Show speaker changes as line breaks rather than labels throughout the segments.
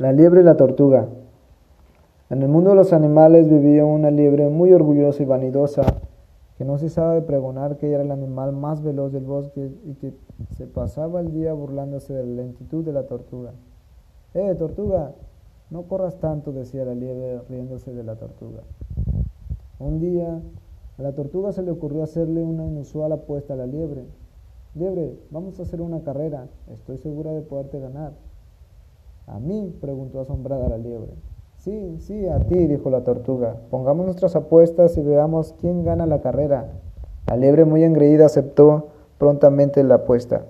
La liebre y la tortuga. En el mundo de los animales vivía una liebre muy orgullosa y vanidosa, que no cesaba de pregonar que era el animal más veloz del bosque y que se pasaba el día burlándose de la lentitud de la tortuga. ¡Eh, tortuga! No corras tanto, decía la liebre riéndose de la tortuga. Un día, a la tortuga se le ocurrió hacerle una inusual apuesta a la liebre. Liebre, vamos a hacer una carrera, estoy segura de poderte ganar. ¿A mí? preguntó asombrada la liebre. Sí, sí, a ti, dijo la tortuga. Pongamos nuestras apuestas y veamos quién gana la carrera. La liebre muy engreída aceptó prontamente la apuesta.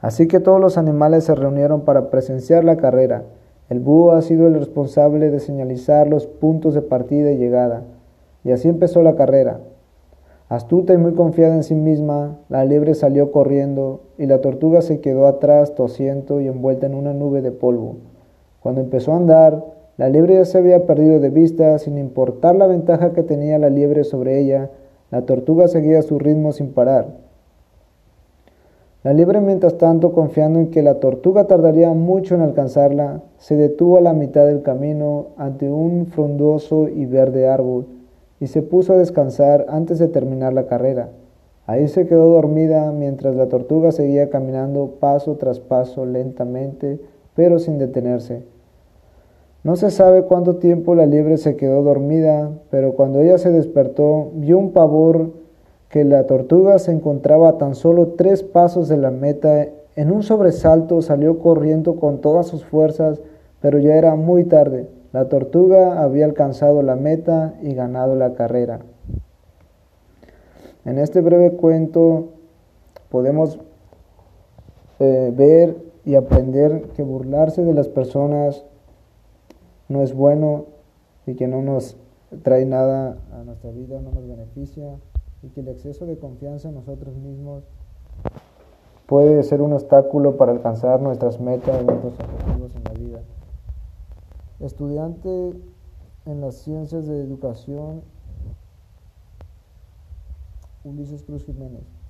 Así que todos los animales se reunieron para presenciar la carrera. El búho ha sido el responsable de señalizar los puntos de partida y llegada. Y así empezó la carrera. Astuta y muy confiada en sí misma, la liebre salió corriendo y la tortuga se quedó atrás tosiendo y envuelta en una nube de polvo. Cuando empezó a andar, la liebre ya se había perdido de vista, sin importar la ventaja que tenía la liebre sobre ella, la tortuga seguía su ritmo sin parar. La liebre, mientras tanto, confiando en que la tortuga tardaría mucho en alcanzarla, se detuvo a la mitad del camino ante un frondoso y verde árbol y se puso a descansar antes de terminar la carrera. Ahí se quedó dormida mientras la tortuga seguía caminando paso tras paso lentamente, pero sin detenerse. No se sabe cuánto tiempo la liebre se quedó dormida, pero cuando ella se despertó vio un pavor que la tortuga se encontraba a tan solo tres pasos de la meta. En un sobresalto salió corriendo con todas sus fuerzas, pero ya era muy tarde. La tortuga había alcanzado la meta y ganado la carrera. En este breve cuento podemos eh, ver y aprender que burlarse de las personas no es bueno y que no nos trae nada a nuestra vida, no nos beneficia y que el exceso de confianza en nosotros mismos puede ser un obstáculo para alcanzar nuestras metas, nuestros objetivos en la. Estudiante en las ciencias de educación, Ulises Cruz Jiménez.